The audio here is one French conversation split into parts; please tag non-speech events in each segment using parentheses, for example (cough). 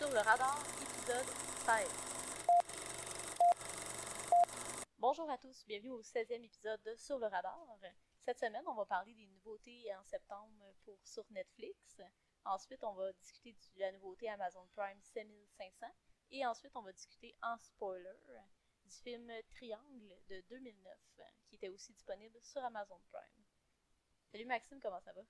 Sur le radar, épisode 16. Bonjour à tous, bienvenue au 16e épisode de Sur le radar. Cette semaine, on va parler des nouveautés en septembre pour sur Netflix. Ensuite, on va discuter de la nouveauté Amazon Prime 7500. Et ensuite, on va discuter en spoiler du film Triangle de 2009, qui était aussi disponible sur Amazon Prime. Salut Maxime, comment ça va?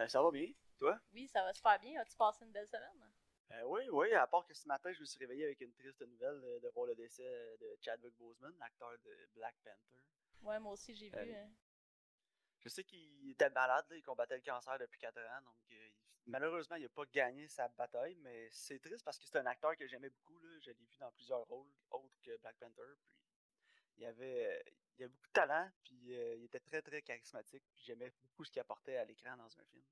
Euh, ça va bien, toi? Oui, ça va super bien. As-tu passé une belle semaine? Euh, oui, oui, à part que ce matin, je me suis réveillé avec une triste nouvelle euh, de voir le décès de Chadwick Boseman, l'acteur de Black Panther. Ouais, moi aussi, j'ai vu. Euh, je sais qu'il était malade, là, il combattait le cancer depuis 4 ans, donc malheureusement, il n'a pas gagné sa bataille, mais c'est triste parce que c'est un acteur que j'aimais beaucoup, là. je l'ai vu dans plusieurs rôles autres que Black Panther, puis il avait, il avait beaucoup de talent, puis euh, il était très très charismatique, puis j'aimais beaucoup ce qu'il apportait à l'écran dans un film.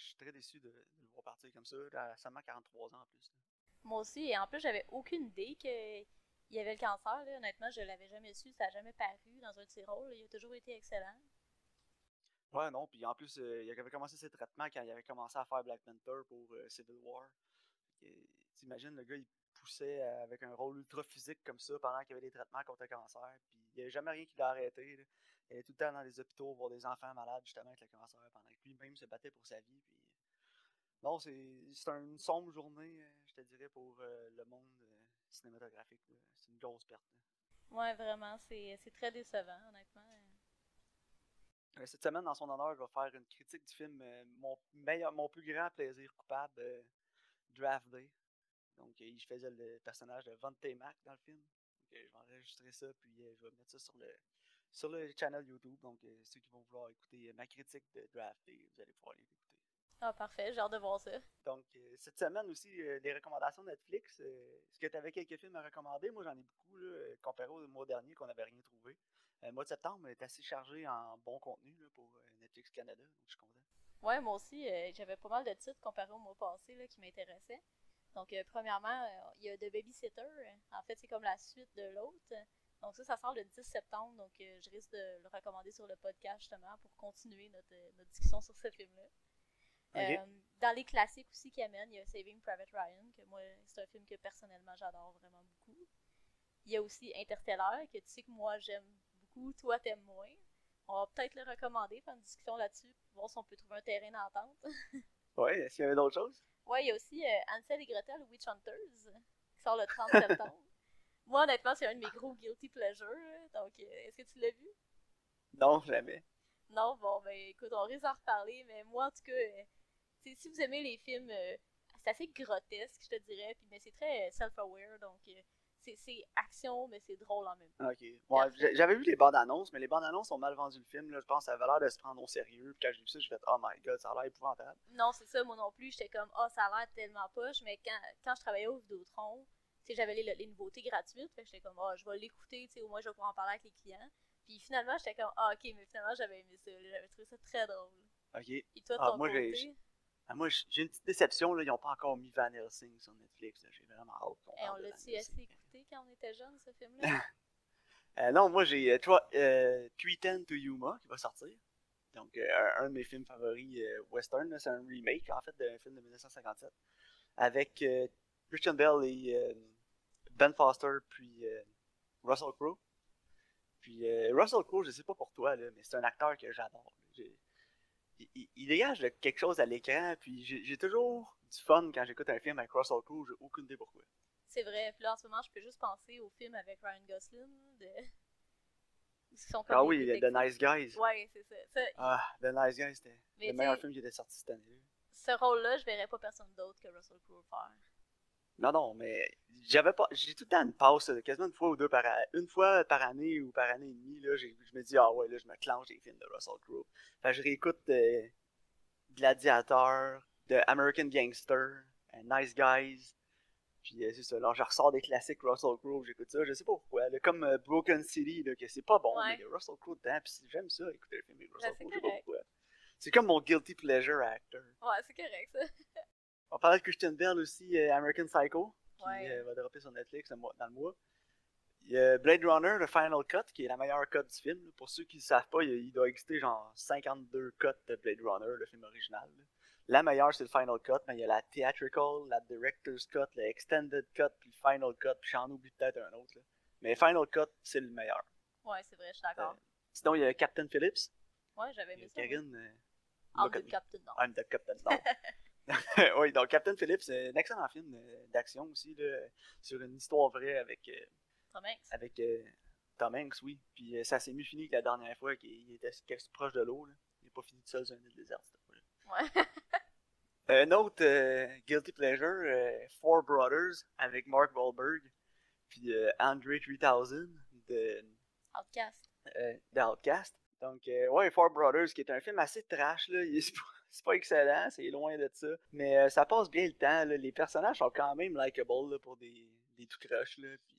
Je suis très déçu de, de le voir partir comme ça, à seulement 43 ans en plus. là. Moi aussi, et en plus, j'avais aucune idée qu'il y avait le cancer. Là. Honnêtement, je l'avais jamais su, ça n'a jamais paru dans un de ses rôles. Il a toujours été excellent. Ouais, non, puis en plus, euh, il avait commencé ses traitements quand il avait commencé à faire Black Panther pour euh, Civil War. T'imagines, le gars, il poussait euh, avec un rôle ultra physique comme ça pendant qu'il y avait des traitements contre le cancer, puis il n'y avait jamais rien qui l'a arrêté. là. Il allait tout le temps dans les hôpitaux voir des enfants malades justement avec le cancer pendant que lui-même se battait pour sa vie. Puis... Non, c'est une sombre journée, euh, je te dirais, pour euh, le monde euh, cinématographique. C'est une grosse perte. là. Ouais, vraiment, c'est c'est très décevant, honnêtement. Euh, Cette semaine, dans son honneur, je vais faire une critique du film mon, meilleur, mon plus grand plaisir coupable, Draft Day. Donc, euh, je faisais le personnage de Von Mac dans le film. Donc, euh, je vais enregistrer ça, puis euh, je vais mettre ça sur le, sur le channel YouTube. Donc, euh, ceux qui vont vouloir écouter euh, ma critique de Draft Day, vous allez pouvoir les écouter. Ah, parfait, j'ai hâte de voir ça. Donc, euh, cette semaine aussi, euh, les recommandations Netflix. euh, Est-ce que tu avais quelques films à recommander? Moi, j'en ai beaucoup, là, euh, comparé au mois dernier qu'on n'avait rien trouvé. Euh, le mois de septembre est assez chargé en bon contenu là, pour euh, Netflix Canada, donc je suis content. Ouais, moi aussi, euh, j'avais pas mal de titres comparé au mois passé là, qui m'intéressaient. Donc, euh, premièrement, euh, il y a The Babysitter. En fait, c'est comme la suite de l'autre. Donc, ça, ça sort le 10 septembre. Donc, euh, je risque de le recommander sur le podcast justement pour continuer notre, euh, notre discussion sur ce film-là. Euh, dans les classiques aussi qui amènent, il y a Saving Private Ryan, que moi, c'est un film que personnellement j'adore vraiment beaucoup. Il y a aussi Interstellar, que tu sais que moi j'aime beaucoup, toi t'aimes moins. On va peut-être le recommander, faire une discussion là-dessus, voir si on peut trouver un terrain d'entente. (laughs) Ouais, est-ce qu'il y avait d'autres choses? Ouais, il y a aussi euh, Ansel et Gretel, Witch Hunters, qui sort le 30 septembre. (laughs) moi, honnêtement, c'est un de mes gros guilty pleasures. Donc, euh, est-ce que tu l'as vu? Non, jamais. Non, bon, ben écoute, on risque d'en reparler, mais moi, en tout cas, euh, si vous aimez les films, euh, c'est assez grotesque, je te dirais, puis, mais c'est très self-aware, donc euh, c'est- action, mais c'est drôle en même temps. Ok. Ouais, j'a- j'avais vu les bandes annonces, mais les bandes annonces ont mal vendu le film. Là. Je pense que ça avait l'air de se prendre au sérieux. Puis quand j'ai vu ça, je fait Oh my god, ça a l'air épouvantable. Non, c'est ça, moi non plus, j'étais comme, ah, ça a l'air tellement poche, mais quand, quand je travaillais au Vidéotron, j'avais les, les nouveautés gratuites, j'étais comme, ah, je vais l'écouter, tu sais, au moins je vais pouvoir en parler avec les clients. Puis finalement, j'étais comme, ah, ok, mais finalement, j'avais aimé ça, j'avais trouvé ça très drôle. Ok. Et toi, Ah, ton moi, j'ai- côté, Ah, moi, j'ai une petite déception. Là. Ils n'ont pas encore mis Van Helsing sur Netflix. J'ai vraiment hâte on de l'a-tu assez. Quand on était jeune, ce film-là? (laughs) Euh, non, moi, j'ai euh, trois- euh, 310 to Yuma qui va sortir. Donc, euh, un, de mes films favoris western. C'est un remake, en fait, d'un film de 1957. Avec Christian Bell et Ben Foster, puis Russell Crowe. Puis Russell Crowe, je sais pas pour toi, mais c'est un acteur que j'adore. Il, il- dégage quelque chose à l'écran, puis j'ai toujours du fun quand j'écoute un film avec Russell Crowe, j'ai aucune idée pourquoi. C'est vrai. Puis là, en ce moment, je peux juste penser au film avec Ryan Gosling. De... (laughs) Ils sont comme Ah oui, The. Nice Guys. Ouais, c'est ça. Ça, Ah, The Nice Guys, c'était le meilleur film qui était sorti cette année. Ce rôle-là, je verrais pas personne d'autre que Russell Crowe faire. Non, non, mais j'avais pas. J'ai tout le temps une passe, quasiment une fois ou deux par une fois par année ou par année et demie, là, je me dis, ah ouais, là, je me clenche des films de Russell Crowe. Fait que je réécoute euh, Gladiator, de American Gangster, euh, Nice Guys. Puis euh, c'est ça, là, je ressors des classiques Russell Crowe, j'écoute ça, je sais pas pourquoi. là, comme euh, Broken City, là, que c'est pas bon, Ouais. mais il y a Russell Crowe dedans, puis j'aime ça, écouter un film avec Russell Ben, c'est Crowe, je sais pas correct. pourquoi. C'est comme mon guilty pleasure actor. Ouais, c'est correct, ça. On parlait de Christian Bell aussi, euh, American Psycho, qui Ouais. va dropper sur Netflix le dans le mois. Il y a Blade Runner, le Final Cut, qui est la meilleure cut du film. Pour ceux qui ne savent pas, il, il doit exister genre 52 cuts de Blade Runner, le film original. là. La meilleure, c'est le Final Cut, mais il y a la Theatrical, la Director's Cut, le Extended Cut, puis le Final Cut, puis j'en oublie peut-être un autre. Là. Mais Final Cut, c'est le meilleur. Ouais, c'est vrai, je suis d'accord. Euh, sinon, il y a Captain Phillips. ouais, j'avais aimé ça. Karine. euh, I'm the. Captain now. I'm the Captain (laughs) (laughs) oui, donc Captain Phillips, c'est un excellent film euh, d'action aussi, là, sur une histoire vraie avec, euh, Tom Hanks. avec euh, Tom Hanks, oui. Puis ça s'est mieux fini que la dernière fois qu'il était proche de l'eau. Il n'est pas fini tout seul sur une île déserte. Ouais. (laughs) Un autre euh, Guilty Pleasure, euh, Four Brothers, avec Mark Wahlberg, puis euh, Andre 3000 de, Outcast. euh, de Outcast. Donc, euh, ouais, Four Brothers, qui est un film assez trash, là. (laughs) C'est pas, excellent, c'est loin de ça. Mais ça passe bien le temps, là. Les personnages sont quand même likeable, là, pour des, des tout croches, là. Puis,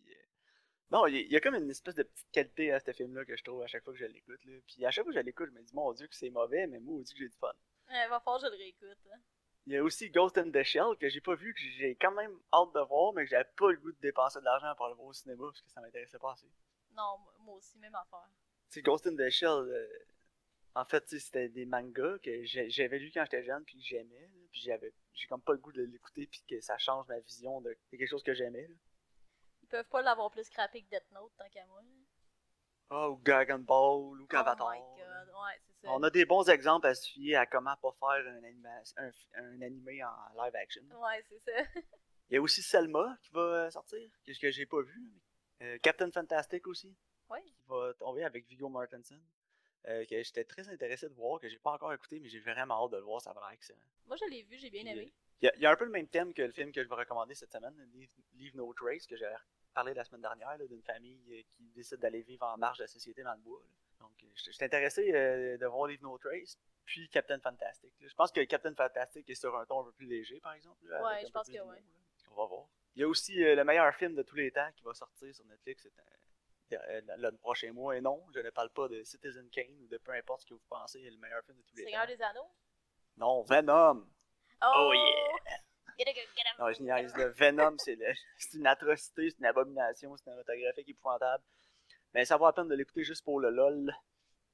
non, il y, a- il y a comme une espèce de petite qualité à ce film-là que je trouve à chaque fois que je l'écoute, là. Puis à chaque fois que je l'écoute, je me dis, mon Dieu, que c'est mauvais, mais moi, on dit que j'ai du fun. Il va falloir que je le réécoute. hein. Il y a aussi Ghost in the Shell que j'ai pas vu, que j'ai quand même hâte de voir, mais que j'avais pas le goût de dépenser de l'argent pour le voir au cinéma parce que ça m'intéressait pas assez. Non, moi- aussi, même affaire. Tu Ghost in the Shell, euh, en fait, c'était des mangas que j'avais lu quand j'étais jeune puis que j'aimais, puis j'avais j'ai comme pas le goût de l'écouter puis que ça change ma vision de, quelque chose que j'aimais. Ils peuvent pas l'avoir plus scrappé que Death Note, tant qu'à moi. là. Ah, ou Dragon Ball, ou Avatar. Oh my god, ouais, c'est ça. On a des bons exemples à se fier à comment pas faire un, anima- un, un animé en live action. Ouais, c'est ça. (laughs) Il y a aussi Selma qui va sortir, que, que j'ai pas vu. Euh, Captain Fantastic aussi, Ouais. qui va tomber avec Viggo Mortensen. euh, que j'étais très intéressé de voir, que j'ai pas encore écouté, mais j'ai vraiment hâte de le voir, ça va l'air excellent. Moi, je l'ai vu, j'ai bien aimé. Il y, a, il y a un peu le même thème que le film que je vais recommander cette semaine, Leave, Leave No Trace, que j'avais parlé la semaine dernière, d'une famille euh, qui décide d'aller vivre en marge de la société dans le bois. là. Donc, euh, j'étais intéressé euh, de voir Leave No Trace, puis Captain Fantastic. là. Je pense que Captain Fantastic est sur un ton un peu plus léger, par exemple. là, Ouais, je pense que là. On va voir. Il y a aussi euh, le meilleur film de tous les temps qui va sortir sur Netflix le prochain mois. Et non, je ne parle pas de Citizen Kane ou de peu importe ce que vous pensez le meilleur film de tous les Seigneur temps. des Anneaux? Non, Venom! Oh, yeah! Get get. Non, je niaise, le Venom, c'est le- (laughs) c'est une atrocité, c'est une abomination cinématographique épouvantable. Mais ça vaut la peine de l'écouter juste pour le LOL.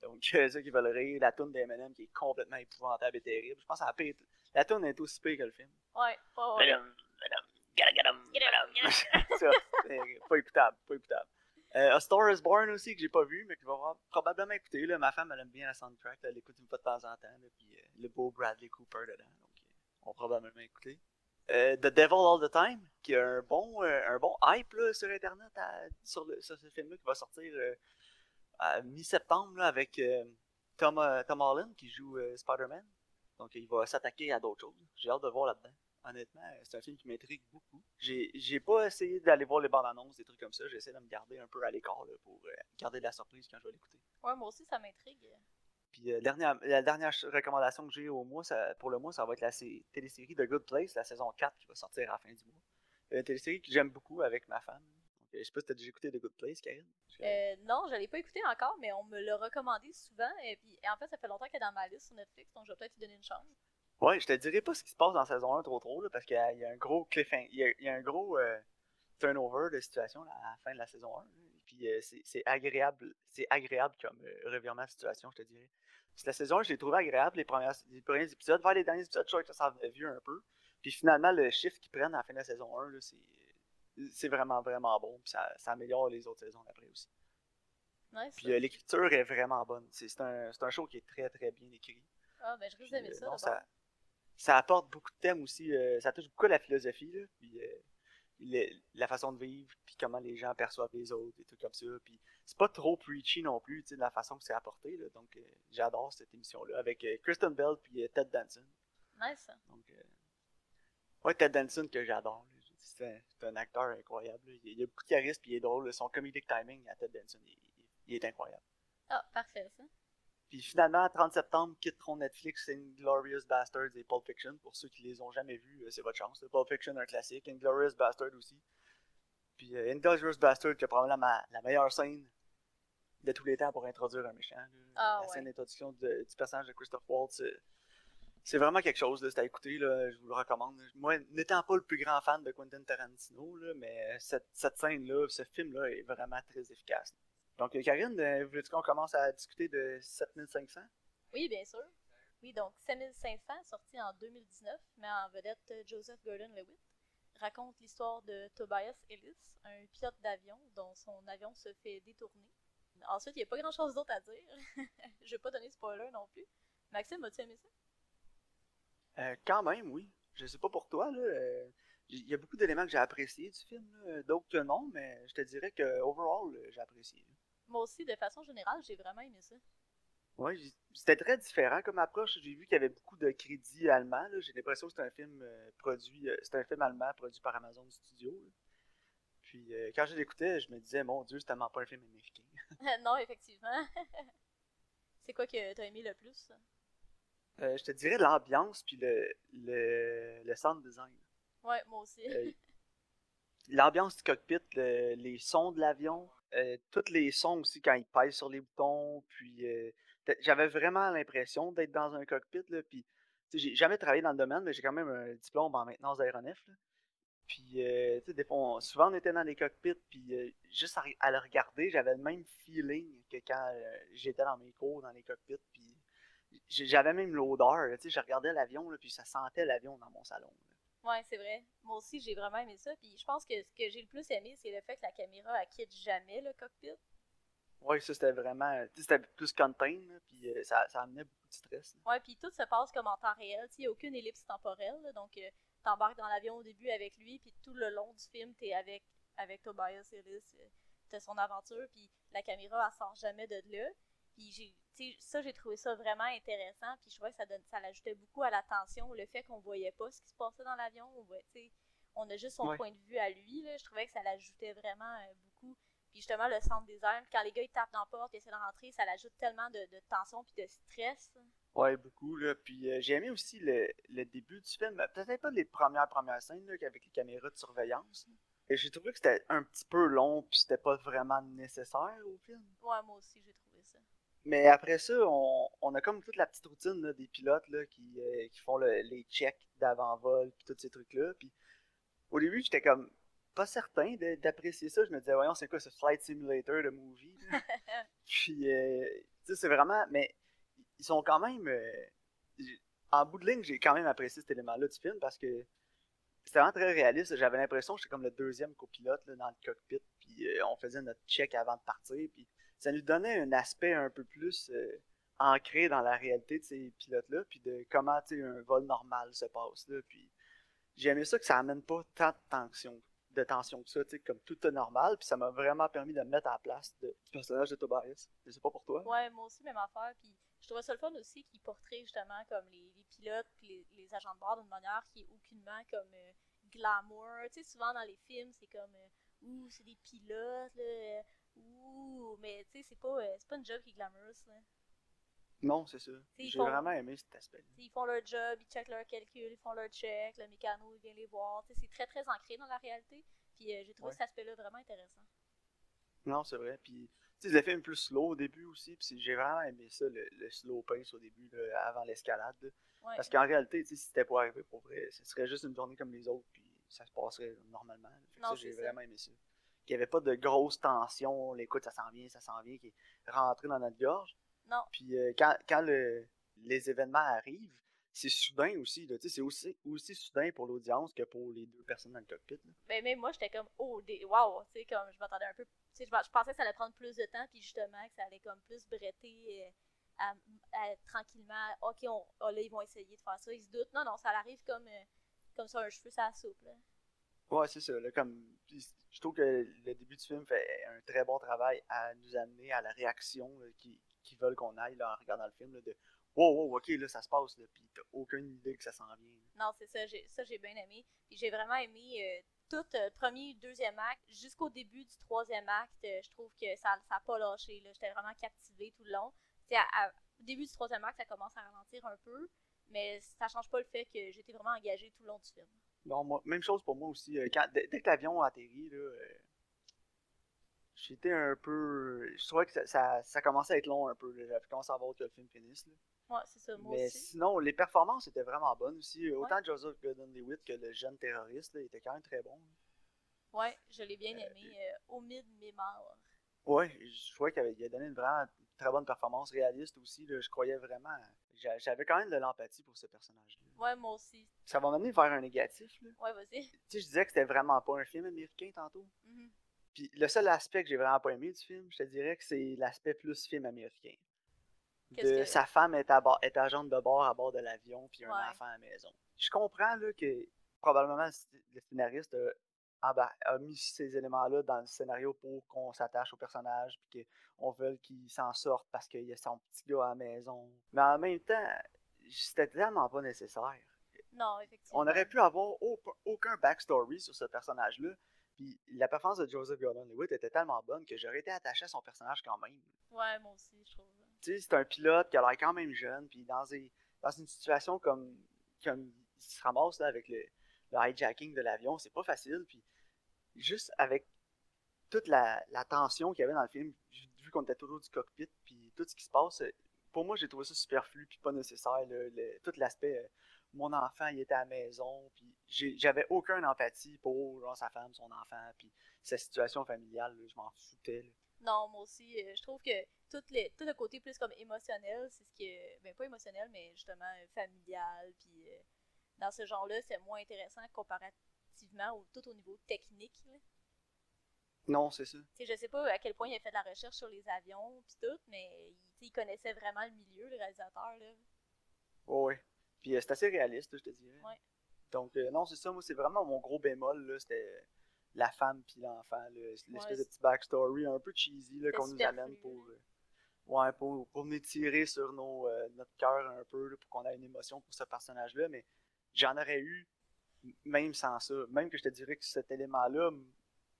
Donc, euh, (laughs) ceux qui veulent rire, la tune d'Eminem qui est complètement épouvantable et terrible. Je pense que la, pire- la tune est aussi pire que le film. Ouais, ouais, ouais. Venom, Venom, gotta get him, Get it, get it. (laughs) Ça, c'est pas écoutable, pas écoutable. Euh, A Star is Born aussi, que j'ai pas vu, mais que je vais probablement écouter. Là. Ma femme, elle aime bien la soundtrack, là, elle l'écoute une fois de temps en temps. là, puis euh, le beau Bradley Cooper dedans. Donc, euh, on va probablement écouter. Euh, The Devil All the Time, qui a un bon, euh, un bon hype sur Internet sur, ce film-là qui va sortir euh, à mi-septembre avec euh, Tom, Tom Holland qui joue Spider-Man. Donc il va s'attaquer à d'autres choses. J'ai hâte de voir là-dedans. Honnêtement, c'est un film qui m'intrigue beaucoup. J'ai pas essayé d'aller voir les bandes annonces, des trucs comme ça. J'essaie de me garder un peu à l'écart pour garder de la surprise quand je vais l'écouter. Ouais, moi aussi, ça m'intrigue. Puis euh, dernière, la dernière recommandation que j'ai au mois, ça- pour le mois, ça va être la sé- télésérie The Good Place, la saison 4 qui va sortir à la fin du mois. Euh, Une télésérie que j'aime beaucoup avec ma femme. Donc, euh, je sais pas si t'as déjà écouté The Good Place, Karine? Euh, non, je l'ai pas écouté encore, mais on me l'a recommandé souvent. Et puis, en fait, ça fait longtemps qu'elle est dans ma liste sur Netflix, donc je vais peut-être lui donner une chance. Ouais, je te dirai pas ce qui se passe dans saison 1 trop trop, là, parce qu'il y, a- il y a un gros cliffhanger, il y a, il y a un gros euh, turnover de situation là, à la fin de la saison 1. Puis euh, c'est agréable, c'est agréable comme euh, revirement de situation, je te dirais. Que la saison 1, je l'ai trouvé agréable, les, premières, les premiers épisodes. Vers les derniers épisodes, je trouvais que ça s'en vieux un peu. Puis finalement, le chiffre qu'ils prennent à la fin de la saison 1, là, c'est vraiment, vraiment bon. Puis ça, ça améliore les autres saisons après aussi. Nice. Puis euh, l'écriture est vraiment bonne. C'est un, show qui est très, très bien écrit. Ah, ben, je risque Puis, d'aimer ça. non, ça, ça apporte beaucoup de thèmes aussi. ça touche beaucoup à la philosophie, là, puis le- la façon de vivre, puis comment les gens perçoivent les autres, des trucs comme ça. Puis c'est pas trop preachy non plus, tu sais, de la façon que c'est apporté. Là, donc euh, j'adore cette émission-là avec euh, Kristen Bell puis euh, Ted Danson. Nice. Donc, euh, ouais, Ted Danson que j'adore. C'est un, acteur incroyable. là. Il, a beaucoup de charisme, puis il est drôle. Son comedic timing à Ted Danson, il, il- il est incroyable. Ah, parfait, ça. Puis finalement, 30 septembre, quitteront Netflix Inglorious Bastards et Pulp Fiction. Pour ceux qui les ont jamais vus, euh, c'est votre chance. Pulp Fiction, un classique. Inglorious Bastards aussi. Puis euh, Inglorious Bastards, qui est probablement la meilleure scène de tous les temps pour introduire un méchant. Ah, la ouais. scène d'introduction du personnage de Christophe Waltz, euh, c'est vraiment quelque chose. là. C'est à écouter. Là. Je vous le recommande. Moi, n'étant pas le plus grand fan de Quentin Tarantino, là, mais euh, cette, cette scène-là, ce film-là est vraiment très efficace. Donc, euh, Karine, euh, voulais-tu qu'on commence à discuter de 7500? Oui, bien sûr. Oui, donc 5500, sorti en 2019, met en vedette euh, Joseph Gordon-Levitt, raconte l'histoire de Tobias Ellis, un pilote d'avion dont son avion se fait détourner. Ensuite, il n'y a pas grand-chose d'autre à dire. (laughs) Je vais pas donner spoiler non plus. Maxime, as-tu aimé ça? Euh, quand même, oui. Je sais pas pour toi, là. euh, Il y a beaucoup d'éléments que j'ai appréciés du film, d'autres que non, mais je te dirais que overall, j'ai apprécié. Moi aussi, de façon générale, j'ai vraiment aimé ça. J'ai- c'était très différent comme approche. J'ai vu qu'il y avait beaucoup de crédits allemands. J'ai l'impression que c'est un film euh, produit, euh, c'est un film allemand produit par Amazon Studios. là. Puis euh, quand je l'écoutais, je me disais, mon Dieu, c'est tellement pas un film américain. (laughs) (laughs) non, effectivement. (laughs) C'est quoi que t'as aimé le plus? Euh, je te dirais l'ambiance puis le, le, le sound design. Ouais, moi aussi. L'ambiance du cockpit, le- les sons de l'avion, euh, tous les sons aussi quand il pèse sur les boutons, puis euh, j'avais vraiment l'impression d'être dans un cockpit, là, puis j'ai jamais travaillé dans le domaine, mais j'ai quand même un diplôme en maintenance d'aéronef, là. Puis, euh, des fois, souvent on était dans des cockpits, puis euh, juste à, le regarder, j'avais le même feeling que quand euh, j'étais dans mes cours dans les cockpits, puis j'avais même l'odeur, je regardais l'avion, puis ça sentait l'avion dans mon salon. Ouais, c'est vrai. Moi aussi, j'ai vraiment aimé ça. Puis je pense que ce que j'ai le plus aimé, c'est le fait que la caméra, elle quitte jamais le cockpit. Ouais, ça c'était vraiment. tu sais, C'était plus contain, là, puis euh, ça, ça amenait beaucoup de stress. Ouais, puis tout se passe comme en temps réel. Il n'y a aucune ellipse temporelle. là. donc, euh, t'embarques dans l'avion au début avec lui, puis tout le long du film, t'es avec, avec Tobias Ellis. euh, T'as son aventure, puis la caméra, elle sort jamais de là. Puis ça, j'ai trouvé ça vraiment intéressant. Puis je trouvais que ça, donne, ça l'ajoutait beaucoup à la tension, le fait qu'on voyait pas ce qui se passait dans l'avion. On, voit- on a juste son Ouais. point de vue à lui. Là. Je trouvais que ça l'ajoutait vraiment euh, beaucoup. Puis justement, le sound design, quand les gars ils tapent dans la porte, ils essaient de rentrer, ça l'ajoute tellement de, de tension puis de stress. Ouais, beaucoup, là. Puis euh, j'ai aimé aussi le, le début du film. Peut-être pas les premières premières scènes, là, avec les caméras de surveillance. Et j'ai trouvé que c'était un petit peu long, puis c'était pas vraiment nécessaire au film. Ouais, moi aussi, j'ai trouvé. Mais après ça, on, on a comme toute la petite routine là, des pilotes là, qui, euh, qui font le- les checks d'avant-vol, puis tous ces trucs-là. Puis au début, j'étais comme pas certain d'apprécier ça. Je me disais, voyons, c'est quoi ce Flight Simulator de movie? (laughs) Puis, euh, tu sais, c'est vraiment. Mais ils sont quand même. euh, en bout de ligne, j'ai quand même apprécié cet élément-là du film parce que c'était vraiment très réaliste. J'avais l'impression que j'étais comme le deuxième copilote là, dans le cockpit. Puis, euh, on faisait notre check avant de partir. Puis, ça nous donnait un aspect un peu plus euh, ancré dans la réalité de ces pilotes-là. Puis, de comment un vol normal se passe. Là, puis, j'ai aimé ça que ça amène pas tant de tension de tension que ça, comme tout est normal, puis ça m'a vraiment permis de me mettre à la place de- du personnage de Tobias. Je sais pas pour toi. Ouais, moi aussi, même affaire. Puis je trouvais ça le fun aussi qu'ils portraient justement comme les, pilotes puis les, les agents de bord d'une manière qui est aucunement comme euh, glamour. Tu sais, souvent dans les films, c'est comme euh, Ouh, c'est des pilotes, là. Ouh, mais tu sais, c'est pas, euh, c'est pas une job qui est glamorous, là. Non, c'est ça. J'ai font- vraiment aimé cet aspect. Ils font leur job, ils checkent leurs calculs, ils font leur check, le mécano, il vient les voir. C'est très, très ancré dans la réalité. Puis euh, j'ai trouvé Ouais. cet aspect-là vraiment intéressant. Non, c'est vrai. Puis, tu sais, le film plus slow au début aussi, puis j'ai vraiment aimé ça, le, le slow pace au début, là, avant l'escalade. là. Ouais. Parce qu'en réalité, tu sais, si c'était pour arriver pour vrai, ce serait juste une journée comme les autres, puis ça se passerait normalement. là. Fait que Non, ça, j'ai ça. vraiment aimé ça. Qu'il n'y avait pas de grosse tension, l'écoute, ça s'en vient, ça s'en vient, qui est rentré dans notre gorge. Non. Puis euh, quand, quand le- les événements arrivent, c'est soudain aussi. C'est aussi, aussi soudain pour l'audience que pour les deux personnes dans le cockpit. là. Ben, même moi, j'étais comme, oh, des... wow, tu sais, comme, je m'attendais un peu, je, je pensais que ça allait prendre plus de temps, puis justement, que ça allait comme plus bretter euh, à, à- tranquillement, ok, on, oh, là, ils vont essayer de faire ça, ils se doutent, non, non, ça arrive comme, euh, comme ça, un cheveu, ça soupe, là. Ouais, c'est ça. Là, comme, je trouve que le début du film fait un très bon travail à nous amener à la réaction là, qui- qu'ils veulent qu'on aille en regardant le film. de wow, wow, ok, là, ça se passe. Là, puis t'as aucune idée que ça s'en vient. Non, c'est ça, j'ai, ça, j'ai bien aimé, puis j'ai vraiment aimé euh, tout euh, premier, deuxième acte, jusqu'au début du troisième acte, euh, je trouve que ça n'a pas lâché, là, j'étais vraiment captivée tout le long. À- à- au début du troisième acte, ça commence à ralentir un peu, mais ça change pas le fait que j'étais vraiment engagée tout le long du film. Non, moi, même chose pour moi aussi. euh, Quand, dès, dès que l'avion a atterri, là, euh, j'étais un peu. Je trouvais que ça, ça, ça commençait à être long un peu. J'avais commencé à avoir que le film finisse. là. Ouais, c'est ça, moi Mais aussi. sinon, les performances étaient vraiment bonnes aussi. Autant Joseph Gordon-Levitt que le jeune terroriste, là, il était quand même très bon. Ouais, je l'ai bien aimé. euh, au mid mémoire. Ouais, je trouvais qu'il a donné une vraiment très bonne performance, réaliste aussi. Là, je croyais vraiment. J'a- J'avais quand même de l'empathie pour ce personnage-là. Ouais, moi aussi. Ça va m'amener vers un négatif. Là. Ouais, vas-y. Tu sais, je disais que c'était vraiment pas un film américain tantôt. Mhm. Puis le seul aspect que j'ai vraiment pas aimé du film, je te dirais que c'est l'aspect plus film américain. De que- sa femme est, à bord, est agente de bord à bord de l'avion, puis un Ouais. enfant à la maison. Je comprends là, que probablement le scénariste a, embar- a mis ces éléments-là dans le scénario pour qu'on s'attache au personnage, puis qu'on veuille qu'il s'en sorte parce qu'il y a son petit gars à la maison. Mais en même temps, c'était tellement pas nécessaire. Non, effectivement. On aurait pu avoir au- aucun backstory sur ce personnage-là. Puis la performance de Joseph Gordon-Levitt était tellement bonne que j'aurais été attaché à son personnage quand même. Ouais, moi aussi, je trouve. Tu sais, c'est un pilote qui a l'air quand même jeune, puis dans, des- dans une situation comme, comme il se ramasse là, avec le, le hijacking de l'avion, c'est pas facile. Puis juste avec toute la, tension qu'il y avait dans le film, vu qu'on était autour du cockpit, puis tout ce qui se passe, pour moi, j'ai trouvé ça superflu, puis pas nécessaire. le- tout l'aspect, euh, mon enfant, il était à la maison, puis j'avais aucune empathie pour genre, sa femme, son enfant, puis sa situation familiale, je m'en foutais. Non, moi aussi, euh, je trouve que tout, tout le côté plus comme émotionnel, c'est ce que. Ben, pas émotionnel, mais justement euh, familial, puis dans ce genre-là, c'est moins intéressant comparativement au, tout au niveau technique. là. Non, c'est ça. Sais, je sais pas à quel point il a fait de la recherche sur les avions, puis tout, mais il, connaissait vraiment le milieu, le réalisateur, là. Oui. Puis euh, c'est assez réaliste, je te dirais. Ouais. Donc, euh, non, c'est ça. Moi, c'est vraiment mon gros bémol. là, C'était la femme puis l'enfant. L'espèce Ouais, de petit backstory un peu cheesy qu'on nous amène pour. euh, ouais, pour, pour venir tirer sur nos, euh, notre cœur un peu, là, pour qu'on ait une émotion pour ce personnage-là. Mais j'en aurais eu même sans ça. Même que je te dirais que cet élément-là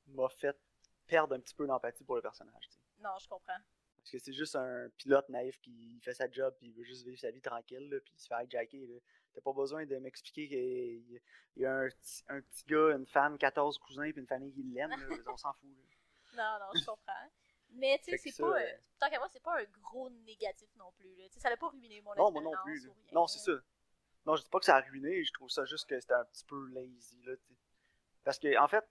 m'a fait perdre un petit peu d'empathie pour le personnage. Non, je comprends. Parce que c'est juste un pilote naïf qui fait sa job puis il veut juste vivre sa vie tranquille là, puis il se fait hijacker. T'as pas besoin de m'expliquer qu'il y a- un petit, un petit gars, une femme, 14 cousins puis une famille qui l'aime. (laughs) On s'en fout. là. Non, non, je comprends. Mais tu sais, c'est pas. euh, euh, tant qu'à moi, c'est pas un gros négatif non plus. Là. Ça l'a pas ruiné mon Non, moi non expérience plus. là. ou rien, Non, c'est ça. Non, je dis pas que ça a ruiné, je trouve ça juste que c'était un petit peu lazy. Là, parce que, en fait,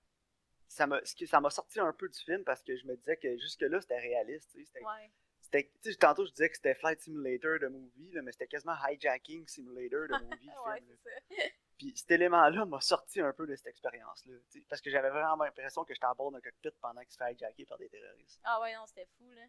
ça m'a ça m'a sorti un peu du film parce que je me disais que jusque-là, c'était réaliste. C'était Ouais. c'était- tantôt, je disais que c'était Flight Simulator de movie, là, mais c'était quasiment Hijacking Simulator de (laughs) movie. ouais, film, ça. (laughs) Puis cet élément-là m'a sorti un peu de cette expérience-là. Parce que j'avais vraiment l'impression que j'étais à bord d'un cockpit pendant qu'il se fait hijacker par des terroristes. Ah ouais, non, c'était fou, là.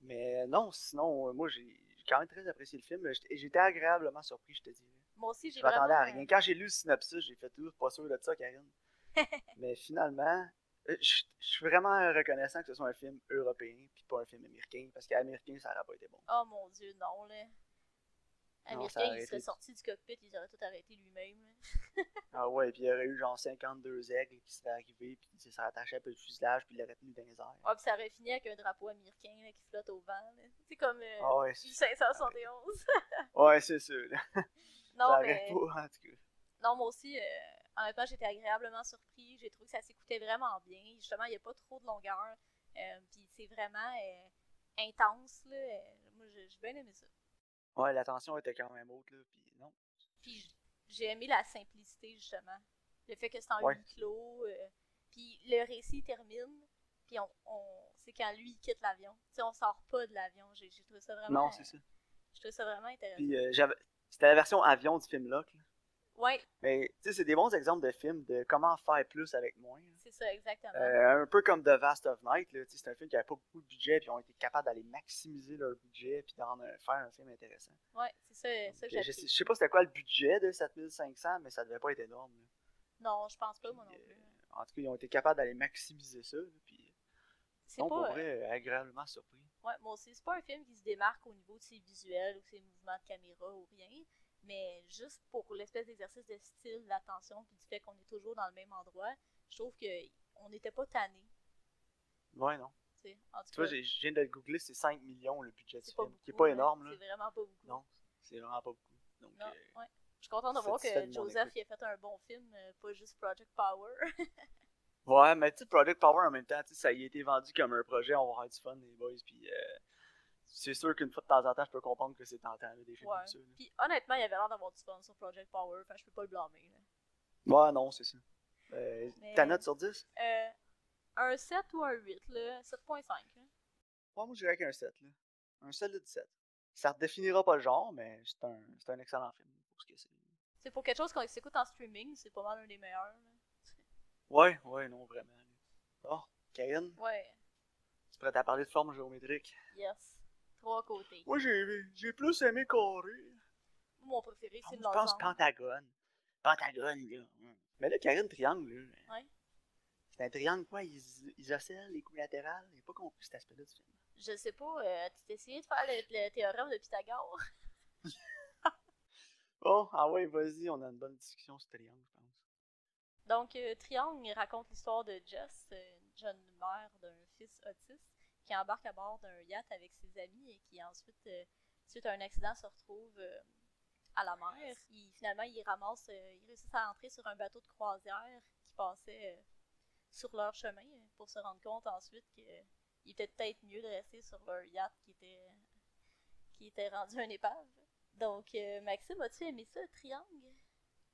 Mais non, sinon, moi, j'ai quand même très apprécié le film. J'étais agréablement surpris, je te dirais. Moi aussi, j'ai Je m'attendais vraiment... à rien. Quand j'ai lu le synopsis, j'ai fait tout, pas sûr de ça, Karine. (laughs) Mais finalement, euh, je je suis vraiment reconnaissant que ce soit un film européen puis pas un film américain. Parce qu'américain, ça n'aurait pas été bon. Oh mon dieu, non, là. Américain, il serait sorti du cockpit, il aurait tout arrêté lui-même. (laughs) Ah ouais, puis il y aurait eu genre 52 aigles qui seraient arrivés, puis il se rattachait un peu le fuselage, puis il l'aurait tenu dans les airs. Ah, puis ça aurait fini avec un drapeau américain là, qui flotte au vent. C'est comme euh, Ah ouais, du c'est 571. (laughs) ouais, c'est sûr. non, ça mais... pas, en tout cas. Non, moi aussi, euh, honnêtement, j'étais agréablement surpris. J'ai trouvé que ça s'écoutait vraiment bien. Justement, il n'y a pas trop de longueur. Euh, puis c'est vraiment euh, intense. Là. Euh, moi, j'ai bien aimé ça. Ouais, la tension était quand même haute, là, puis non. Puis j'ai aimé la simplicité, justement. Le fait que c'est en Ouais. huis clos. euh, puis le récit termine. Puis on, on- c'est quand lui il quitte l'avion. Tu sais, on sort pas de l'avion. J'ai trouvé ça vraiment. Non, c'est ça. Je trouve ça vraiment intéressant. Puis euh, j'avais. C'était la version avion du film Lock. là. Ouais, Mais tu sais, c'est des bons exemples de films de comment faire plus avec moins. c'est ça, exactement. Euh, un peu comme The Vast of Night, là, tu sais, c'est un film qui avait pas beaucoup de budget, puis ils ont été capables d'aller maximiser leur budget, puis d'en euh, faire un film intéressant. Ouais, c'est ça, ça Donc, que j'ai je, sais, sais pas c'était quoi le budget de 7500, mais ça devait pas être énorme. là. Non, je pense pas, moi non plus. euh, en tout cas, ils ont été capables d'aller maximiser ça, puis pour pas. vrai, euh, agréablement surpris. Ouais, moi aussi, c'est pas un film qui se démarque au niveau de ses visuels ou ses mouvements de caméra ou rien, mais juste pour l'espèce d'exercice de style, l'attention, puis du fait qu'on est toujours dans le même endroit, je trouve que on n'était pas tanné, Ouais, non. tu sais. En tout Tu vois, je viens de le googler, c'est 5 millions le budget du film, qui est pas là. énorme. C'est vraiment pas beaucoup. Non, c'est vraiment pas beaucoup. Donc, Non, euh, ouais. Je suis contente de voir que Joseph il a fait un bon film, euh, pas juste Project Power. (laughs) Ouais, mais tu sais, Project Power en même temps, ça y a été vendu comme un projet, on va avoir du fun, les boys, puis euh, c'est sûr qu'une fois de temps en temps, je peux comprendre que c'est tentant, là, des films Ouais. comme ça. là. Puis honnêtement, il avait l'air d'avoir du fun sur Project Power, enfin je peux pas le blâmer. là. Ouais, non, c'est ça. Euh, Mais- Ta note sur 10 Euh, un 7 ou un 8, là, 7.5. là. Ouais, moi, je dirais qu'un 7. Là. Un solide 7. Ça ne définira pas le genre, mais c'est un, c'est un excellent film pour ce que c'est. C'est pour quelque chose qu'on s'écoute en streaming, c'est pas mal un des meilleurs. là. Ouais, ouais, non, vraiment. Bon, Karine, Ouais, tu prête à parler de forme géométrique? yes. Trois côtés. Moi, j'ai, j'ai plus aimé carré. Mon préféré, c'est Je pense l'ensemble. pentagone. Pentagone, là. Mais là, Karine, triangle, là. Ouais. C'est un triangle, quoi, is- isocèle, équilatéral. J'ai pas compris cet aspect-là du film. Je sais pas, euh, tu t'es essayé de faire le, le théorème de Pythagore? (laughs) (laughs) Bon, ah ouais, vas-y, on a une bonne discussion sur triangle, je pense. Donc, euh, Triangle il raconte l'histoire de Jess, euh, une jeune mère d'un fils autiste, qui embarque à bord d'un yacht avec ses amis et qui ensuite, euh, suite à un accident, se retrouve euh, à la mer. Il, finalement, il ramasse, euh, il réussit à entrer sur un bateau de croisière qui passait euh, sur leur chemin pour se rendre compte ensuite qu'il était peut-être mieux de rester sur leur yacht qui était, qui était rendu un épave. Donc, euh, Maxime, as-tu aimé ça, Triangle?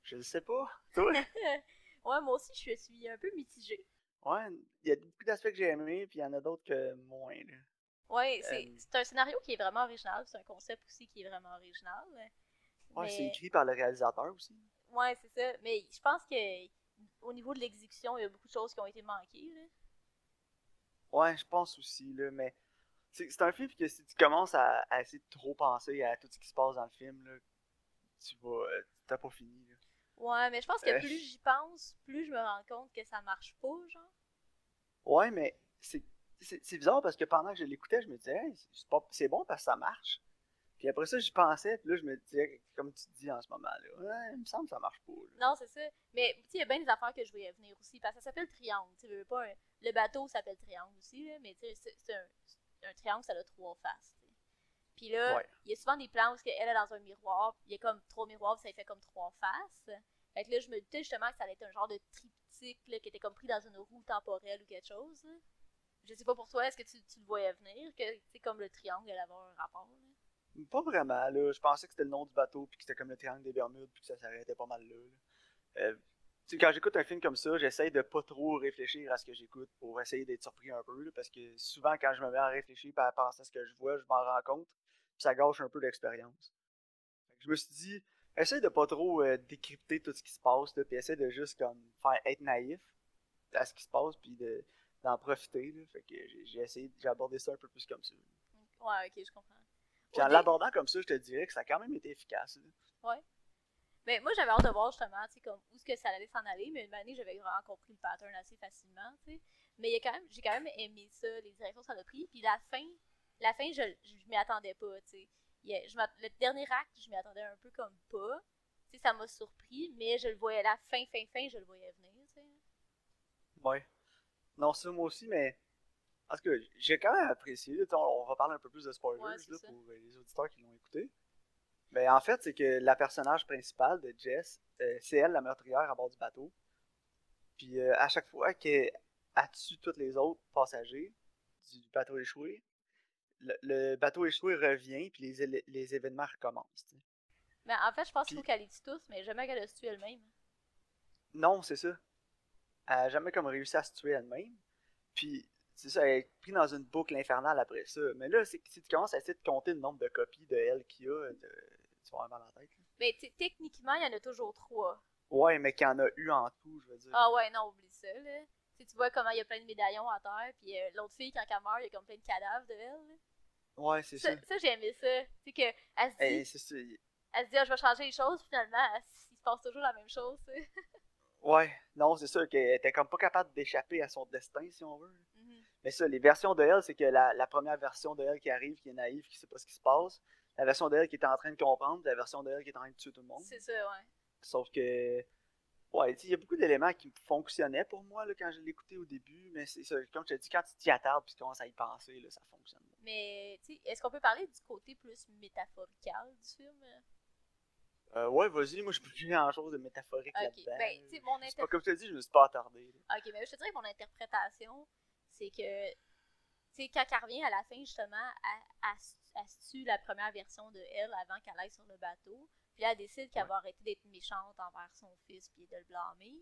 Je le sais pas. Toi? (laughs) Ouais, moi aussi, je suis un peu mitigée. Ouais, il y a beaucoup d'aspects que j'ai aimés, puis il y en a d'autres que moins, là. Ouais, c'est Euh, c'est un scénario qui est vraiment original, c'est un concept aussi qui est vraiment original. Ouais, mais- c'est écrit par le réalisateur aussi. Ouais, c'est ça. Mais je pense que au niveau de l'exécution, il y a beaucoup de choses qui ont été manquées. Là. Ouais, je pense aussi, là, mais c'est c'est un film que si tu commences à, à essayer de trop penser à tout ce qui se passe dans le film, là, tu vas. euh, T'as pas fini, là. Ouais, mais je pense que Euh. plus j'y pense, plus je me rends compte que ça marche pas, genre. Ouais, mais c'est bizarre parce que pendant que je l'écoutais, je me disais, hey, c'est bon parce que ça marche. Puis après ça, j'y pensais, puis là, je me disais, comme tu dis en ce moment-là, ouais, il me semble que ça marche pas, là. Non, c'est ça. Mais tu sais, il y a bien des affaires que je voulais venir aussi. Parce que ça s'appelle triangle. Tu veux pas un- Le bateau s'appelle triangle aussi, là, mais tu sais, c'est- un, un triangle, ça a trois faces. Puis là, Ouais. il y a souvent des plans où elle est dans un miroir, il y a comme trois miroirs, ça fait comme trois faces. Fait que là, je me doutais justement que ça allait être un genre de triptyque là, qui était comme pris dans une roue temporelle ou quelque chose. Je sais pas pour toi, est-ce que tu, tu le voyais venir, que sais, comme le triangle allait avoir un rapport? là? Pas vraiment, là. Je pensais que c'était le nom du bateau, puis que c'était comme le triangle des Bermudes, puis que ça s'arrêtait pas mal là. là. Euh, tu sais, quand j'écoute un film comme ça, j'essaye de pas trop réfléchir à ce que j'écoute pour essayer d'être surpris un peu, là, parce que souvent, quand je me mets à réfléchir et à penser à ce que je vois, je m'en rends compte, puis ça gâche un peu l'expérience. Je me suis dit, essaye de pas trop euh, décrypter tout ce qui se passe, là, puis essaye de juste comme faire être naïf à ce qui se passe, puis de- d'en profiter. Là. Fait que j'ai essayé, j'ai abordé ça un peu plus comme ça. Ouais, ok, je comprends. Puis en l'abordant comme ça, je te dirais que ça a quand même été efficace. là. Mais moi, j'avais hâte de voir justement, tu sais, comme où est-ce que ça allait s'en aller. Mais une année, j'avais vraiment compris le pattern assez facilement, tu sais. Mais il y a quand même, j'ai quand même aimé ça, les directions que ça a pris. Puis la fin, la fin, je, je m'y attendais pas, tu sais. Le dernier acte, je m'y attendais un peu comme pas. Tu sais, ça m'a surpris, mais je le voyais, la fin, fin, fin, je le voyais venir, tu sais. Ouais. Non, ça, moi aussi, mais. Parce que j'ai quand même apprécié. On va parler un peu plus de spoilers Ouais, c'est là, pour euh, les auditeurs qui l'ont écouté. Mais en fait, c'est que la personnage principale de Jess, euh, c'est elle la meurtrière à bord du bateau. Puis euh, à chaque fois qu'elle a tué tous les autres passagers du bateau échoué, le, le bateau échoué revient, puis les, les événements recommencent. Mais en fait, je pense qu'il faut qu'elle les tue tous, mais jamais qu'elle a se tue elle-même. Non, c'est ça. Elle a jamais comme réussi à se tuer elle-même. Puis, c'est ça, elle est prise dans une boucle infernale après ça. Mais là, c'est que si tu commences à essayer de compter le nombre de copies de elle qu'il y a, de- tu vas avoir mal à la tête. là. Mais techniquement, il y en a toujours trois. Ouais, mais qu'il y en a eu en tout, je veux dire. Ah ouais, non, oublie ça, là. Tu sais, tu vois comment il y a plein de médaillons à terre, puis euh, l'autre fille, quand elle meurt, il y a comme plein de cadavres de elle. là. Ouais, c'est ça. Ça, ça j'ai aimé ça. Tu sais, qu'elle se dit, Eh, ça. elle se dit, ah, je vais changer les choses, finalement, elle- il se passe toujours la même chose. (laughs) Ouais, non, c'est ça qu'elle était comme pas capable d'échapper à son destin, si on veut. Mhm. Mais ça, les versions de elle, c'est que la, la première version de elle qui arrive, qui est naïve, qui sait pas ce qui se passe. La version de elle qui est en train de comprendre, la version de elle qui est en train de tuer tout le monde. C'est ça, ouais. Sauf que, ouais, il y a beaucoup d'éléments qui fonctionnaient pour moi là, quand je l'écoutais au début, mais c'est ça, comme je te dis, quand tu t'y attardes puis tu commences à y penser, là, ça fonctionne. Mais, tu sais, est-ce qu'on peut parler du côté plus métaphorical du film? Euh, ouais, vas-y, moi je peux plus grand chose de métaphorique là-dedans. ben, mon pas comme je te dis, je me suis pas attardé. là. Ok, mais je te dirais que mon interprétation, c'est que, tu sais, quand elle revient à la fin, justement, elle, elle tue la première version de elle avant qu'elle aille sur le bateau. Puis là, elle décide qu'elle Ouais. va arrêter d'être méchante envers son fils puis de le blâmer.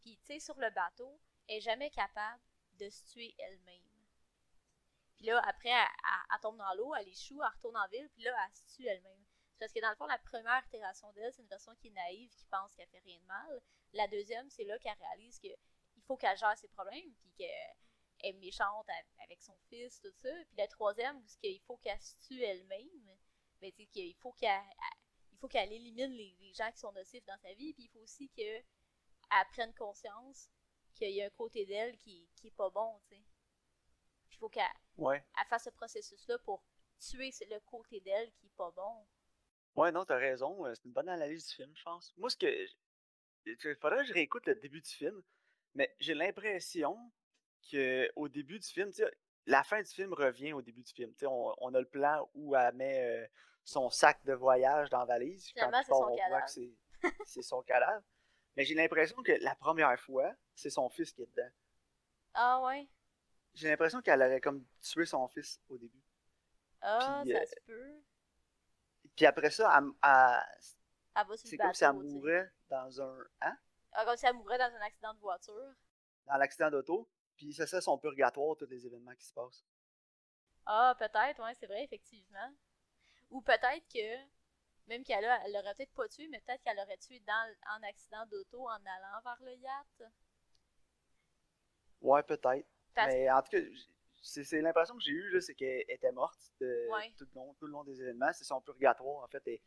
Puis, tu sais, sur le bateau, elle est jamais capable de se tuer elle-même. Puis là, après, elle, elle- elle tombe dans l'eau, elle échoue, elle retourne en ville, puis là, elle se tue elle-même. C'est Parce que dans le fond, la première itération d'elle, c'est une version qui est naïve, qui pense qu'elle fait rien de mal. La deuxième, c'est là qu'elle réalise qu'il faut qu'elle gère ses problèmes, puis qu'elle est méchante avec son fils, tout ça. Puis la troisième, où il faut qu'elle se tue elle-même, mais tu sais, qu'il faut qu'elle il faut qu'elle élimine les, les gens qui sont nocifs dans sa vie, puis il faut aussi qu'elle prenne conscience qu'il y a un côté d'elle qui, qui est pas bon, tu sais. Il faut qu'elle Ouais. fasse ce processus-là pour tuer le côté d'elle qui est pas bon. Ouais, non, t'as raison. euh, C'est une bonne analyse du film, je pense. Moi, ce que. Il faudrait que je réécoute le début du film, mais j'ai l'impression que au début du film, la fin du film revient au début du film. On a le plan où elle met euh, son sac de voyage dans la valise. Finalement, c'est son on voit cadavre. que c'est- c'est son cadavre. Mais j'ai l'impression que la première fois, c'est son fils qui est dedans. Ah ouais? J'ai l'impression qu'elle aurait comme tué son fils au début. Ah, ça euh, se peut. Puis après ça, elle- elle- Elle c'est comme si elle mourait dans un. Hein? Ah, comme si elle mourait dans un accident de voiture. dans l'accident d'auto, puis c'est ça son purgatoire, tous les événements qui se passent. Ah, peut-être, ouais, c'est vrai, effectivement. Ou peut-être que, même qu'elle elle l'aurait peut-être pas tué, mais peut-être qu'elle l'aurait tué dans, en accident d'auto en allant vers le yacht. Ouais, peut-être. Parce Mais en tout cas, c'est l'impression que j'ai eue, là, c'est qu'elle était morte de- Ouais. tout, le long, tout le long des événements. C'est son purgatoire, en fait. Elle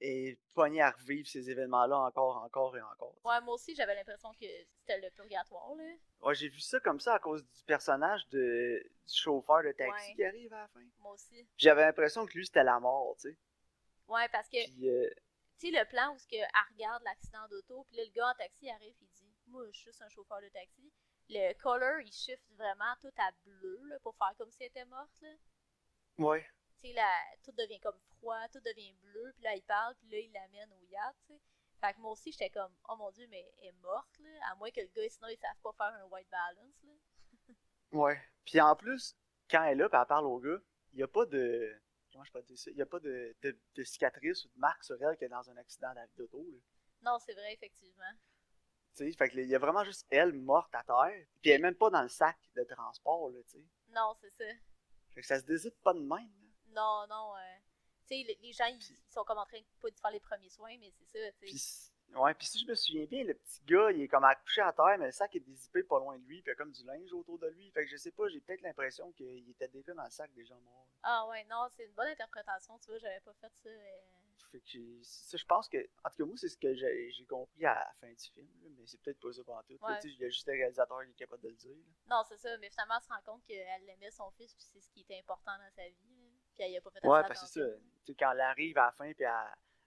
est poignée à revivre ces événements-là encore, encore et encore. Ouais, moi aussi, j'avais l'impression que c'était le purgatoire, là. Ouais, j'ai vu ça comme ça à cause du personnage de, du chauffeur de taxi Ouais. qui arrive à la fin. Moi aussi. J'avais l'impression que lui, c'était la mort, tu sais. Ouais, parce que, Puis, euh, tu sais, le plan où ce que elle regarde l'accident d'auto, puis là, le gars en taxi arrive, il dit Moi, je suis juste un chauffeur de taxi. Le color, il shift vraiment tout à bleu, là, pour faire comme si elle était morte, là. ouais. Tu sais, là, tout devient comme froid, tout devient bleu, puis là, il parle, puis là, il l'amène au yacht, tu sais. Fait que moi aussi, j'étais comme, oh mon dieu, mais elle est morte, là. À moins que le gars, sinon, ils savent pas faire un white balance, là. (laughs) Ouais. Puis en plus, quand elle est là, puis elle parle au gars, il n'y a pas de. Comment je peux dire ça? Il n'y a pas de, de, de cicatrice ou de marque sur elle qu'elle est dans un accident d'a- d'auto. là. Non, c'est vrai, effectivement. Tu sais, fait il y a vraiment juste elle morte à terre. Puis elle est même pas dans le sac de transport, là, tu sais. Non, c'est ça. Fait que ça se décide pas de même. Non, non, euh, tu sais, les, les gens, ils, sont comme en train de pas de faire les premiers soins, mais c'est ça, tu sais. ouais, puis si je me souviens bien, le petit gars, il est comme accouché à terre, mais le sac est dézippé pas loin de lui, puis il y a comme du linge autour de lui. Fait que je sais pas, j'ai peut-être l'impression qu'il était déjà dans le sac déjà mort. Ah ouais, non, c'est une bonne interprétation, tu vois, j'avais pas fait ça. euh. Fait que ça, je pense que. En tout cas, moi, c'est ce que j'ai compris à la fin du film, là, mais c'est peut-être pas ça pour tout. Ouais. Il y a juste le réalisateur qui est capable de le dire. là. Non, c'est ça, mais finalement, elle se rend compte qu'elle aimait son fils, puis c'est ce qui était important dans sa vie, là. Puis elle y a pas fait Ouais, parce que c'est ça. Quand elle arrive à la fin, puis elle,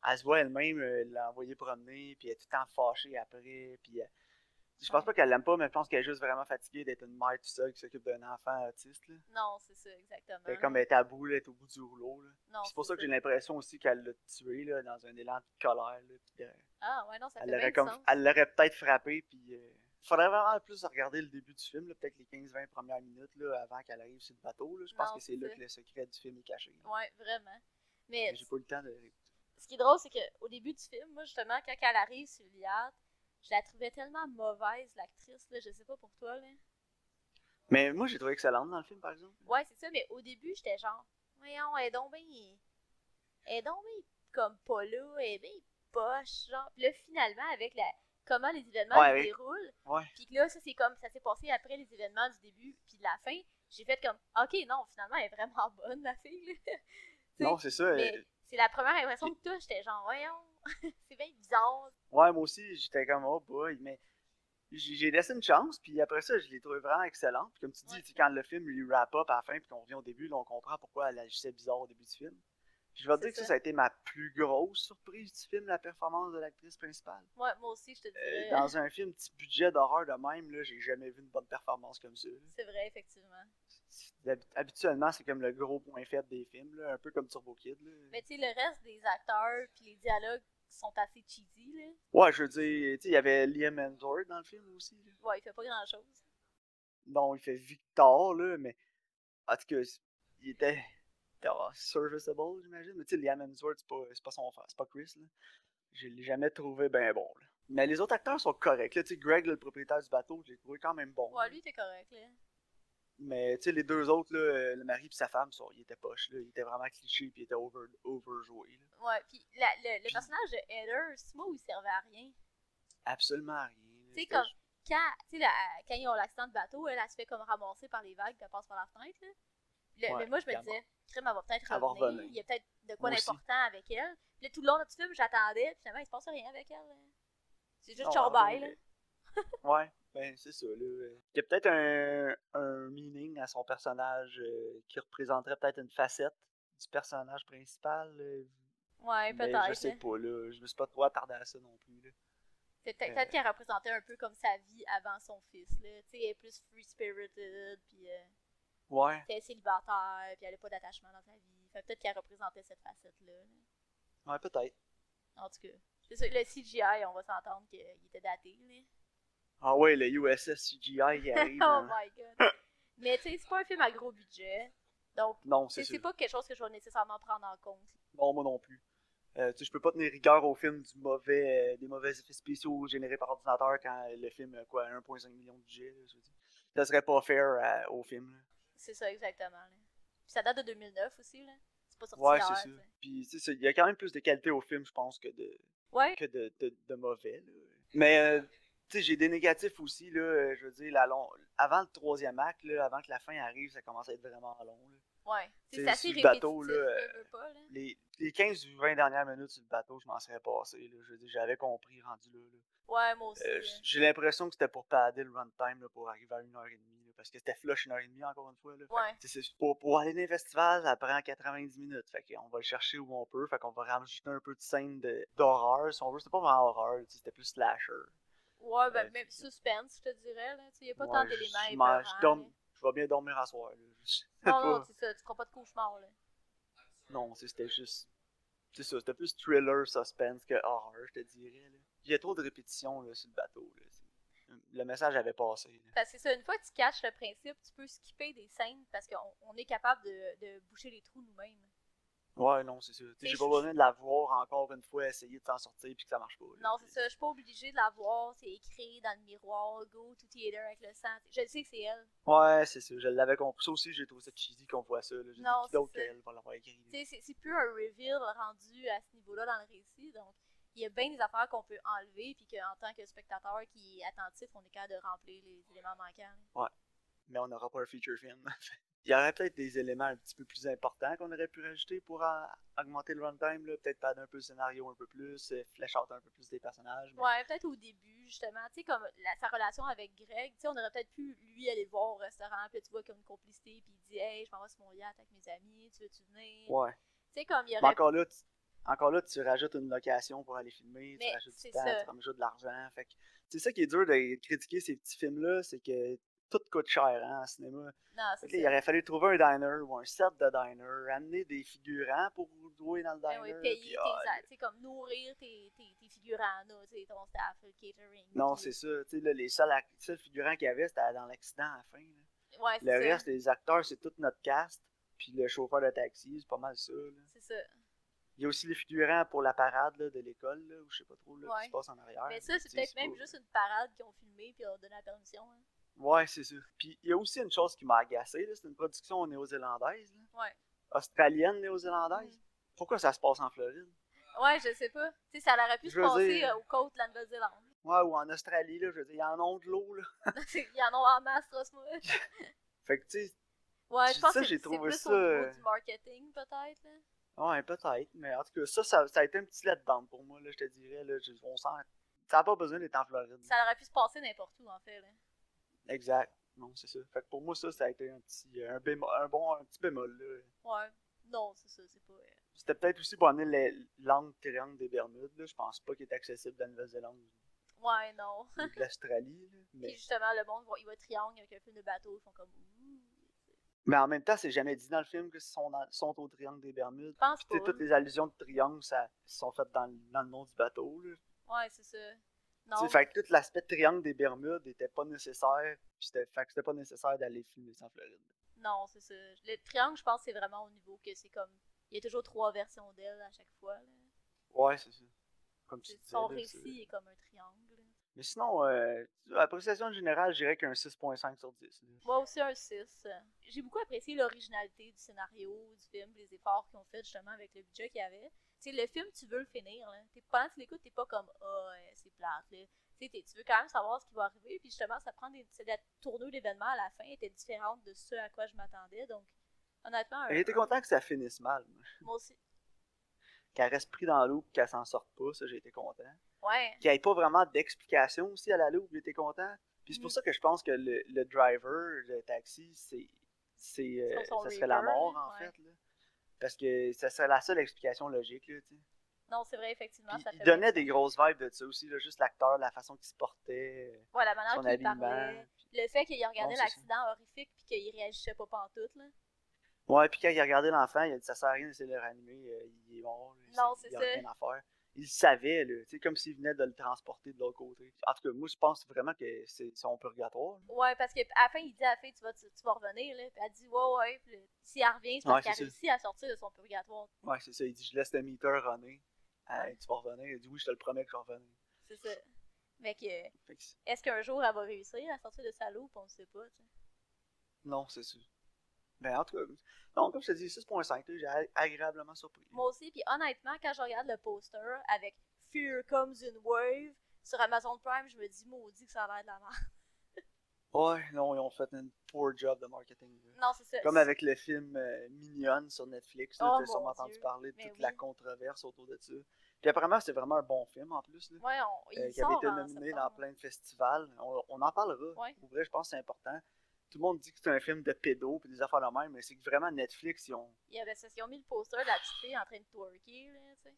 elle se voit elle-même euh, l'envoyer promener, puis elle est tout le temps fâchée après, puis. euh, je pense Ouais. pas qu'elle l'aime pas, mais je pense qu'elle est juste vraiment fatiguée d'être une mère toute seule qui s'occupe d'un enfant autiste. Là. Non, c'est ça, exactement. Fait comme elle est à bout, elle est au bout du rouleau. C'est pour ça que j'ai l'impression aussi qu'elle l'a tué là, dans un élan de colère. Là, puis Ah ouais, non, ça elle fait l'aurait elle peut-être frappé, puis. Faudrait vraiment plus regarder le début du film, peut-être les 15-20 premières minutes là, avant qu'elle arrive sur le bateau. Là. Je pense Non, que c'est là que le secret du film est caché. là. Ouais, vraiment. Mais Mais J'ai pas eu le temps de. ce qui est drôle, c'est qu'au début du film, moi, justement, quand elle arrive sur le yacht, je la trouvais tellement mauvaise, l'actrice, je sais pas pour toi, là. Mais moi, j'ai trouvé excellente dans le film, par exemple. Ouais, c'est ça, mais au début, j'étais genre, voyons, elle est donc bien. Elle est donc bien comme pas là, elle est bien poche, genre. Puis là, finalement, avec la comment les événements Ouais, se oui. déroulent, Ouais. puis que là, ça, c'est comme, ça s'est passé après les événements du début, puis de la fin, j'ai fait comme, ok, non, finalement, elle est vraiment bonne, la fille, (laughs) Non, c'est ça. euh, c'est la première impression que toi, j'étais genre, voyons, (laughs) c'est bien bizarre. Ouais, moi aussi, j'étais comme, oh boy, mais j'ai laissé une chance, puis après ça, je l'ai trouvé vraiment excellente. Puis comme tu dis, Ouais. quand le film lui wrap up à la fin, puis qu'on revient au début, là, on comprend pourquoi elle agissait bizarre au début du film. Puis je vais te dire que ça, ça. a été ma plus grosse surprise du film, la performance de l'actrice principale. Ouais, moi aussi, je te Euh, dirais. dans un film petit budget d'horreur de même, là, j'ai jamais vu une bonne performance comme ça. C'est vrai, effectivement. Habituellement, c'est comme le gros point faible des films, là, un peu comme Turbo Kid. Là. Mais tu sais, le reste des acteurs puis les dialogues sont assez cheesy, là. Ouais, je veux dire, tu sais, il y avait Liam Hemsworth dans le film aussi. là. Ouais, il fait pas grand chose. Non, il fait Victor, là, mais en tout cas, il était ah, serviceable, j'imagine. Mais tu sais, Liam Hemsworth, c'est pas, c'est pas son frère, c'est pas Chris, là. Je l'ai jamais trouvé ben bon, là. Mais les autres acteurs sont corrects, là. Tu sais, Greg, le propriétaire du bateau, je l'ai trouvé quand même bon. Ouais, lui, t'es correct, là. Mais tu sais, les deux autres, là, euh, le mari et sa femme, ils étaient poches. Là. Ils étaient vraiment clichés puis ils étaient over, overjoués. Là. Ouais, puis la- le, le personnage de Heather, c'est moi il servait à rien. Absolument rien. là. Tu sais, comme quand, la- quand ils ont l'accident de bateau, elle, elle se fait comme ramasser par les vagues puis elle passe par la fenêtre. Là. Le- Ouais, mais moi, je me disais, Crime, elle va peut-être revenir. revenir. Il y a peut-être de quoi d'important avec elle. Puis là, tout le long de ce film, j'attendais. Puis finalement, il se passe rien avec elle. C'est juste chorbaille, là. (laughs) Ouais, ben c'est ça. Là. Il y a peut-être un, un meaning à son personnage euh, qui représenterait peut-être une facette du personnage principal. là. Ouais, peut-être. je sais là. pas, là. Je me suis pas trop attardé à ça non plus. Là. Peut-être Euh. qu'elle représentait un peu comme sa vie avant son fils. Là. Tu sais, elle est plus free-spirited. Puis euh, Ouais, elle célibataire. Puis elle n'a pas d'attachement dans sa vie. Fait peut-être qu'elle représentait cette facette-là. là. ouais, peut-être. En tout cas. C'est ça, le CGI, on va s'entendre qu'il était daté. Là. Ah ouais, le USS CGI qui (laughs) arrive. oh hein. my god. Mais tu sais, c'est pas un film à gros budget. Donc, Non, c'est sûr. pas quelque chose que je vais nécessairement prendre en compte. Non, moi non plus. Euh, tu sais, je peux pas tenir rigueur au film du mauvais, euh, des mauvais effets spéciaux générés par ordinateur quand le film a quoi, 1,5 million de budget. là, je veux dire. Ça serait pas fair euh, au film. là. C'est ça, exactement. là. Puis ça date de 2009 aussi, là. C'est pas sorti Ouais, c'est ça. Puis, tu sais, il y a quand même plus de qualité au film, je pense, que de, Ouais, que de, de, de mauvais. là. Mais, euh, tu sais, j'ai des négatifs aussi, là. euh, Je veux dire, la long... avant le troisième acte, là, avant que la fin arrive, ça commence à être vraiment long. là. ouais. C'est C'est assez sur le répétitif, bateau, là, là, euh, veux pas, là. Les, les 15 ou 20 dernières minutes sur le bateau, je m'en serais passé. Là. Je veux dire, j'avais compris rendu là. là. Ouais, moi aussi. Euh, j'ai l'impression que c'était pour padder le runtime là, pour arriver à 1h30. Parce que c'était flush 1h30 encore une fois. Là. Que, Ouais. pour, pour aller dans les festivals, ça prend 90 minutes. Fait qu'on va le chercher où on peut. Fait qu'on va rajouter un peu de scène d'horreur. Si on veut, c'était pas vraiment horreur, c'était plus slasher. Ouais, ben, Euh, même suspense, je te dirais, là. Tu sais, y a pas Ouais, tant d'éléments je je dorm- vais bien dormir à soir. Là. Non, non, c'est ça, tu feras pas de cauchemar, là. Non, c'était juste. C'est ça, c'était plus thriller, suspense que horreur, je te dirais. Là. Il y a trop de répétitions là, sur le bateau. Là. Le message avait passé. là. Parce que c'est ça, une fois que tu catches le principe, tu peux skipper des scènes parce qu'on on est capable de, de boucher les trous nous-mêmes. Ouais, non, c'est ça. J'ai pas besoin de la voir encore une fois, essayer de s'en sortir puis que ça marche pas. là. Non, c'est ça, je suis pas obligée de la voir, c'est écrit dans le miroir, go to theater avec le sang. Je le sais que c'est elle. Ouais, c'est ça. Je l'avais compris. Ça aussi, j'ai trouvé ça cheesy qu'on voit ça. Là. Non, qui d'autre c'est ça. qu'elle va l'avoir écrit. c'est plus un reveal rendu à ce niveau-là dans le récit, donc il y a bien des affaires qu'on peut enlever, puis qu'en tant que spectateur qui est attentif, on est capable de remplir les éléments manquants. là. Mais on n'aura pas un feature film. (laughs) Il y aurait peut-être des éléments un petit peu plus importants qu'on aurait pu rajouter pour en- augmenter le runtime. Peut-être pas un peu le scénario un peu plus, euh, flesh out un peu plus des personnages. mais- Ouais, peut-être au début, justement, tu sais, comme la- sa relation avec Greg, tu sais, on aurait peut-être pu, lui, aller le voir au restaurant, puis tu vois comme une complicité, puis il dit « Hey, je m'en vais sur mon yacht avec mes amis, tu veux-tu venir? Ouais. Tu sais, comme il y Mais aurait... encore là, encore là, tu rajoutes une location pour aller filmer, Mais tu rajoutes du temps, ça. tu rajoutes de l'argent. Fait que c'est ça qui est dur de critiquer ces petits films-là, c'est que tout coûte cher hein, en cinéma. Non, Fait là, il aurait fallu trouver un diner ou un set de diner, amener des figurants pour jouer dans le Ben diner. oui, payer puis, tes, ah, comme nourrir tes, tes, tes figurants, là, ton staff, le catering. Non, c'est ça. Tu sais, là, les seuls, seuls figurants qu'il y avait, c'était dans l'accident à la fin. là. Ouais, c'est Le ça. reste, les acteurs, c'est tout notre cast. Puis le chauffeur de taxi, c'est pas mal ça. C'est ça. Il y a aussi les figurants pour la parade là, de l'école, ou je sais pas trop, là, Ouais. qui se passe en arrière. Mais ça, c'est peut-être même pas- juste une parade qu'ils ont filmée, puis ont donné la permission. hein. Ouais, c'est ça. Puis il y a aussi une chose qui m'a agacé, c'est une production néo-zélandaise. Ouais. australienne néo-zélandaise. Mhm. Pourquoi ça se passe en Floride? Ouais, je sais pas. Tu sais, ça aurait pu Je se passer dire- euh, aux côtes de la Nouvelle-Zélande. Ouais, ou en Australie, là, je veux dire, ils en ont de l'eau, là. (laughs) Il y en a en masse, Rosmus. (laughs) Fait que, tu sais, Ouais, Ça, je pense que j'ai c'est plus ça, au niveau euh, du marketing, peut-être. Ouais, peut-être, mais en tout cas, ça, ça, ça a été un petit letdown pour moi, là, je te dirais, là, on sent, ça n'a pas besoin d'être en Floride. Ça aurait pu se passer n'importe où, en fait. Là. Exact, non, c'est ça. Fait que pour moi, ça, ça a été un petit, un, bémol, un bon, un petit bémol, là. Ouais. Non, c'est ça, c'est pas... euh, C'était peut-être aussi pour amener les langues triangle des Bermudes, là, je pense pas qu'il est accessible de la Nouvelle-Zélande Ouais, non. ou de l'Australie, là, (laughs) Puis justement, le monde, il va triangle avec un film de bateau, ils font comme... Mais en même temps, c'est jamais dit dans le film qu'ils sont, dans- sont au triangle des Bermudes. Je pense pas. toutes les allusions de triangle, ça sont faites dans, le- dans le nom du bateau. Là. Ouais, c'est ça. Non, Fait que tout l'aspect de triangle des Bermudes était pas nécessaire. C'était, fait que c'était pas nécessaire d'aller filmer ça en Floride. non, c'est ça. Le triangle, je pense que c'est vraiment au niveau que c'est comme... Il y a toujours trois versions d'elle à chaque fois. Là. Ouais, c'est ça. Comme tu disais. Son là, récit c'est- est comme un triangle. Mais sinon, euh, appréciation générale, je dirais qu'un 6.5 sur 10. là. Moi aussi un 6. J'ai beaucoup apprécié l'originalité du scénario, du film, les efforts qu'ils ont fait justement avec le budget qu'il y avait. Tu sais, le film, tu veux le finir. Là. T'es- pendant que tu l'écoutes, t'es pas comme Ah, ouais, c'est plate. Là. Tu veux quand même savoir ce qui va arriver. Puis justement, ça prend des. La tournure d'événements à la fin était différente de ce à quoi je m'attendais. Donc, honnêtement, été content que ça finisse mal. moi. moi aussi. Qu'elle reste pris dans l'eau et qu'elle s'en sorte pas, ça, j'ai été content. Ouais. Qu'il n'y ait pas vraiment d'explication aussi à la loupe, j'ai été content. Puis c'est pour Mhm. ça que je pense que le, le driver, le taxi, c'est. c'est euh, ça serait la mort, en ouais. fait. Là. Parce que ça serait la seule explication logique. Là, tu sais. Non, c'est vrai, effectivement. Puis ça il donnait des grosses vibes de ça aussi, là, juste l'acteur, la façon qu'il se portait, Ouais, la manière son qu'il habillement. parlait. Le fait qu'il regardait ça. l'accident horrifique puis qu'il réagissait pas pantoute, là. Ouais, puis quand il a regardé l'enfant, il a dit ça sert à rien d'essayer de le ranimer, euh, il est mort. là, Non, c'est il y a ça. rien à faire. Il savait, là, comme s'il venait de le transporter de l'autre côté. En tout cas, moi, je pense vraiment que c'est son purgatoire. là. Ouais, parce qu'à la fin, il dit à la fin, tu vas, tu, tu vas revenir, là. Puis elle dit, ouais, ouais. Puis si elle revient, c'est parce Ouais, qu'elle a c'est ça. réussi à sortir de son purgatoire. Ouais, c'est ça. Il dit Je laisse le meter runner. Tu vas revenir. Il dit Oui, je te le promets que je vais revenir. C'est ça. Mais que, est-ce qu'un jour elle va réussir à sortir de sa loupe? On ne sait pas, tu sais. non, c'est sûr. Ben, en tout cas, comme je te dis, 6.5, là, j'ai ag- agréablement surpris. Moi aussi, puis honnêtement, quand je regarde le poster avec Fear Comes in Wave sur Amazon Prime, je me dis, maudit que ça a l'air de la merde. (laughs) Ouais, non, ils ont fait un poor job de marketing. Non, c'est ça. Comme avec le film euh, Mignonne sur Netflix, là, Oh, t'as sûrement entendu parler de toute la controverse autour de ça. Puis apparemment, c'est vraiment un bon film en plus. Là. Ouais, on, il euh, qui avait été nominé dans plein de festivals. On, on en parlera. Ouais. Pour vrai, je pense que c'est important. Tout le monde dit que c'est un film de pédo puis des affaires de même, mais c'est que vraiment Netflix, ils ont, ça, ils ont mis le poster de la petite fille en train de twerker, là, tu sais.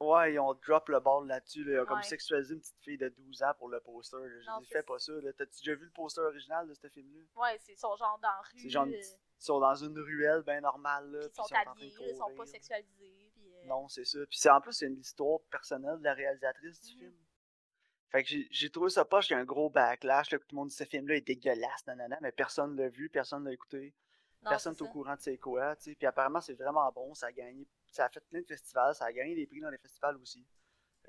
ouais, ils ont drop le ball là-dessus. là. Ils ont comme sexualisé une petite fille de 12 ans pour le poster. Je dis, fais pas ça. T'as-tu déjà vu le poster original de ce film-là? Ouais, c'est son genre dans la rue. C'est genre euh, Ils sont dans une ruelle bien normale. Là, puis ils sont sont habillés, ils sont pas sexualisés. Puis, euh, Non, c'est ça. Puis c'est en plus, c'est une histoire personnelle de la réalisatrice du Mhm. film. Fait que j'ai- trouvé ça poche qu'il y a un gros backlash, là, tout le monde dit ce film-là est dégueulasse, nanana, mais personne l'a vu, personne l'a écouté, non, personne n'est au courant de c'est quoi, tu sais. Puis apparemment, c'est vraiment bon, ça a gagné, ça a fait plein de festivals, ça a gagné des prix dans les festivals aussi.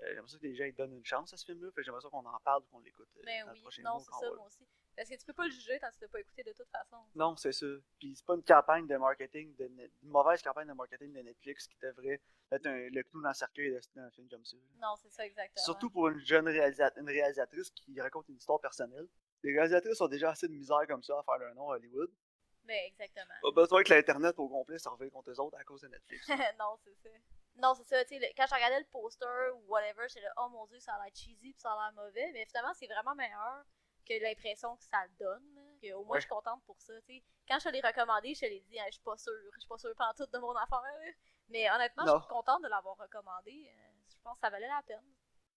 Euh, j'aimerais ça que les gens ils donnent une chance à ce film-là, j'aimerais ça qu'on en parle ou qu'on l'écoute euh, Ben dans le oui, prochain non, c'est ça, moi aussi. Parce que tu peux pas le juger tant que tu l'as pas écouté de toute façon. Non, c'est ça. Puis c'est pas une campagne de marketing, de Net- une mauvaise campagne de marketing de Netflix qui devrait être un- le clou dans le cercueil d'un film comme ça. Non, c'est ça, exactement. Surtout pour une jeune réalisa- une réalisatrice qui raconte une histoire personnelle. Les réalisatrices ont déjà assez de misère comme ça à faire leur nom à Hollywood. Ben, exactement. Pas besoin que l'Internet au complet revienne contre eux autres à cause de Netflix. (laughs) non, c'est ça. Non, c'est ça, tu sais, quand je regardais le poster ou whatever, j'étais là, oh mon dieu, ça a l'air cheesy pis ça a l'air mauvais, mais finalement, c'est vraiment meilleur que l'impression que ça donne. au moins, Ouais. je suis contente pour ça, tu sais. Quand je te l'ai recommandé, je te l'ai dit, hein, je suis pas sûre, je suis pas sûre pantoute de mon affaire. Mais honnêtement, je suis contente de l'avoir recommandé. euh, Je pense que ça valait la peine.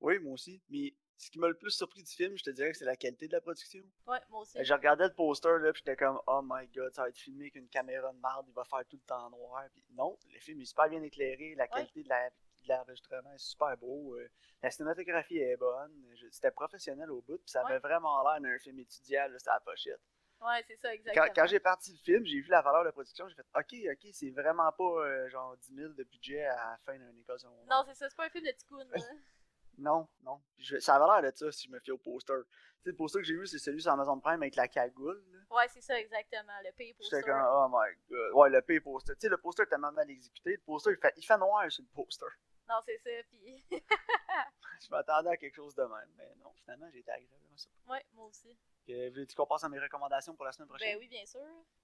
Oui, moi aussi. Mais ce qui m'a le plus surpris du film, je te dirais que c'est la qualité de la production. Ouais, moi aussi. Je regardais le poster, là, puis j'étais comme, oh my god, ça va être filmé avec une caméra de marde, il va faire tout le temps noir. Puis non, le film est super bien éclairé, la qualité de la- de l'enregistrement est super beau, euh, la cinématographie est bonne, c'était professionnel au bout, puis ça avait Ouais. vraiment l'air d'un film étudiant, là, c'était la pochette. Ouais, c'est ça, Quand, exactement. quand j'ai parti le film, j'ai vu la valeur de production, j'ai fait, ok, ok, c'est vraiment pas euh, genre 10 000 de budget à la fin d'une école secondaire. Non, c'est ça, c'est pas un film de ticoun, (laughs) là. Non, non. Je- ça avait l'air de ça si je me fie au poster. Tu sais, le poster que j'ai vu, c'est celui sur Amazon Prime avec la cagoule. là. Ouais, c'est ça, exactement. Le pay poster. J'étais comme, oh my god. Ouais, le pay poster. Tu sais, le poster est tellement mal exécuté. Le poster, il fait, il fait noir sur le poster. Non, c'est ça, puis... (laughs) Je m'attendais à quelque chose de même. Mais non, finalement, j'ai été agréablement surpris. ouais, moi aussi. Euh, Veux-tu qu'on passe à mes recommandations pour la semaine prochaine? Ben oui, bien sûr.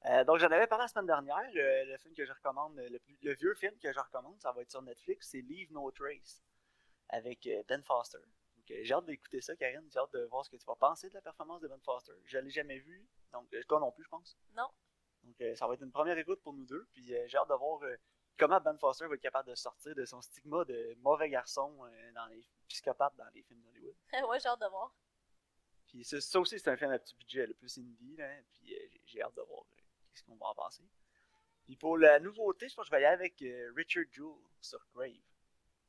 Euh, donc, j'en avais parlé la semaine dernière. euh, le film que je recommande, le, le vieux film que je recommande, ça va être sur Netflix, c'est Leave No Trace avec euh, Ben Foster. Donc, euh, j'ai hâte d'écouter ça, Karine. J'ai hâte de voir ce que tu vas penser de la performance de Ben Foster. Je l'ai jamais vu, donc euh, toi non plus, je pense. Non. Donc, euh, ça va être une première écoute pour nous deux. Puis, euh, j'ai hâte de voir euh, comment Ben Foster va être capable de sortir de son stigma de mauvais garçon dans les psychopathes dans les films d'Hollywood. (laughs) ouais, j'ai hâte de voir. Puis ça, ça aussi, c'est un film à petit budget, le plus indie, là. Puis j'ai- hâte de voir qu'est-ce qu'on va en penser. Puis pour la nouveauté, je pense que je vais y aller avec Richard Jewell sur Grave.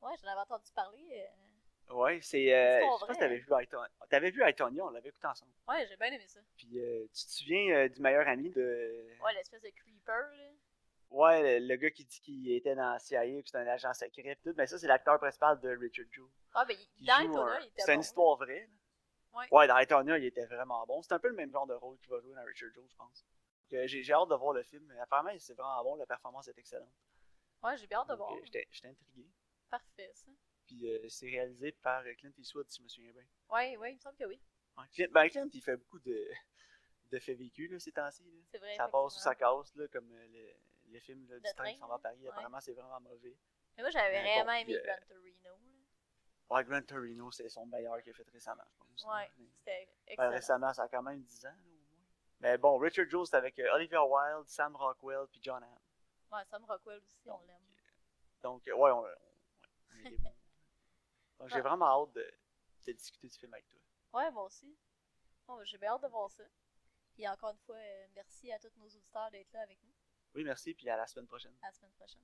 Ouais, j'en avais entendu parler. euh, Ouais, c'est. Euh, C'est je sais pas si vrai. t'avais vu Aitonia. T'avais vu on l'avait écouté ensemble. Ouais, j'ai bien aimé ça. Puis euh, tu te souviens euh, du meilleur ami de. Ouais, l'espèce de creeper, là. Ouais, le, le gars qui dit qu'il était dans la CIA, que c'était un agent secret, pis tout. Mais ça, c'est l'acteur principal de Richard Jewell. Ouais, ben, qui dans Itonia, un- il était C'est bon. une histoire vraie. là. Ouais. Ouais, dans Eternia, il était vraiment bon. C'est un peu le même genre de rôle qu'il va jouer dans Richard Joe, je pense. J'ai hâte de voir le film. Apparemment, c'est vraiment bon. La performance est excellente. Ouais, j'ai bien hâte de voir. euh, j'étais intrigué. Parfait, ça. Puis euh, c'est réalisé par Clint Eastwood, si je me souviens bien. Ouais, ouais, il me semble que oui. Ouais, Clint, ben, Clint, il fait beaucoup de, (laughs) de faits vécus là, ces temps-ci. C'est vrai. Ça passe ou ça casse, là, comme euh, le, le film là, du train qui s'en va à. Paris. Ouais. Apparemment, c'est vraiment mauvais. Mais moi, j'avais bon, vraiment aimé euh, Gran Torino. là. Ouais, Gran Torino, c'est son meilleur qu'il a fait récemment, je pense. Ouais, c'était Ben, excellent. récemment, ça a quand même 10 ans, là, au moins. Mais bon, Richard Joe, c'est avec euh, Olivia Wilde, Sam Rockwell, puis John Hamm. Ouais, Sam Rockwell aussi, on l'aime. Donc, euh, ouais, on, est. Donc, j'ai vraiment hâte de, de discuter du film avec toi. Ouais, moi aussi. Bon, j'ai bien hâte de voir ça. Puis encore une fois, euh, merci à tous nos auditeurs d'être là avec nous. Oui, merci, puis à la semaine prochaine. À la semaine prochaine.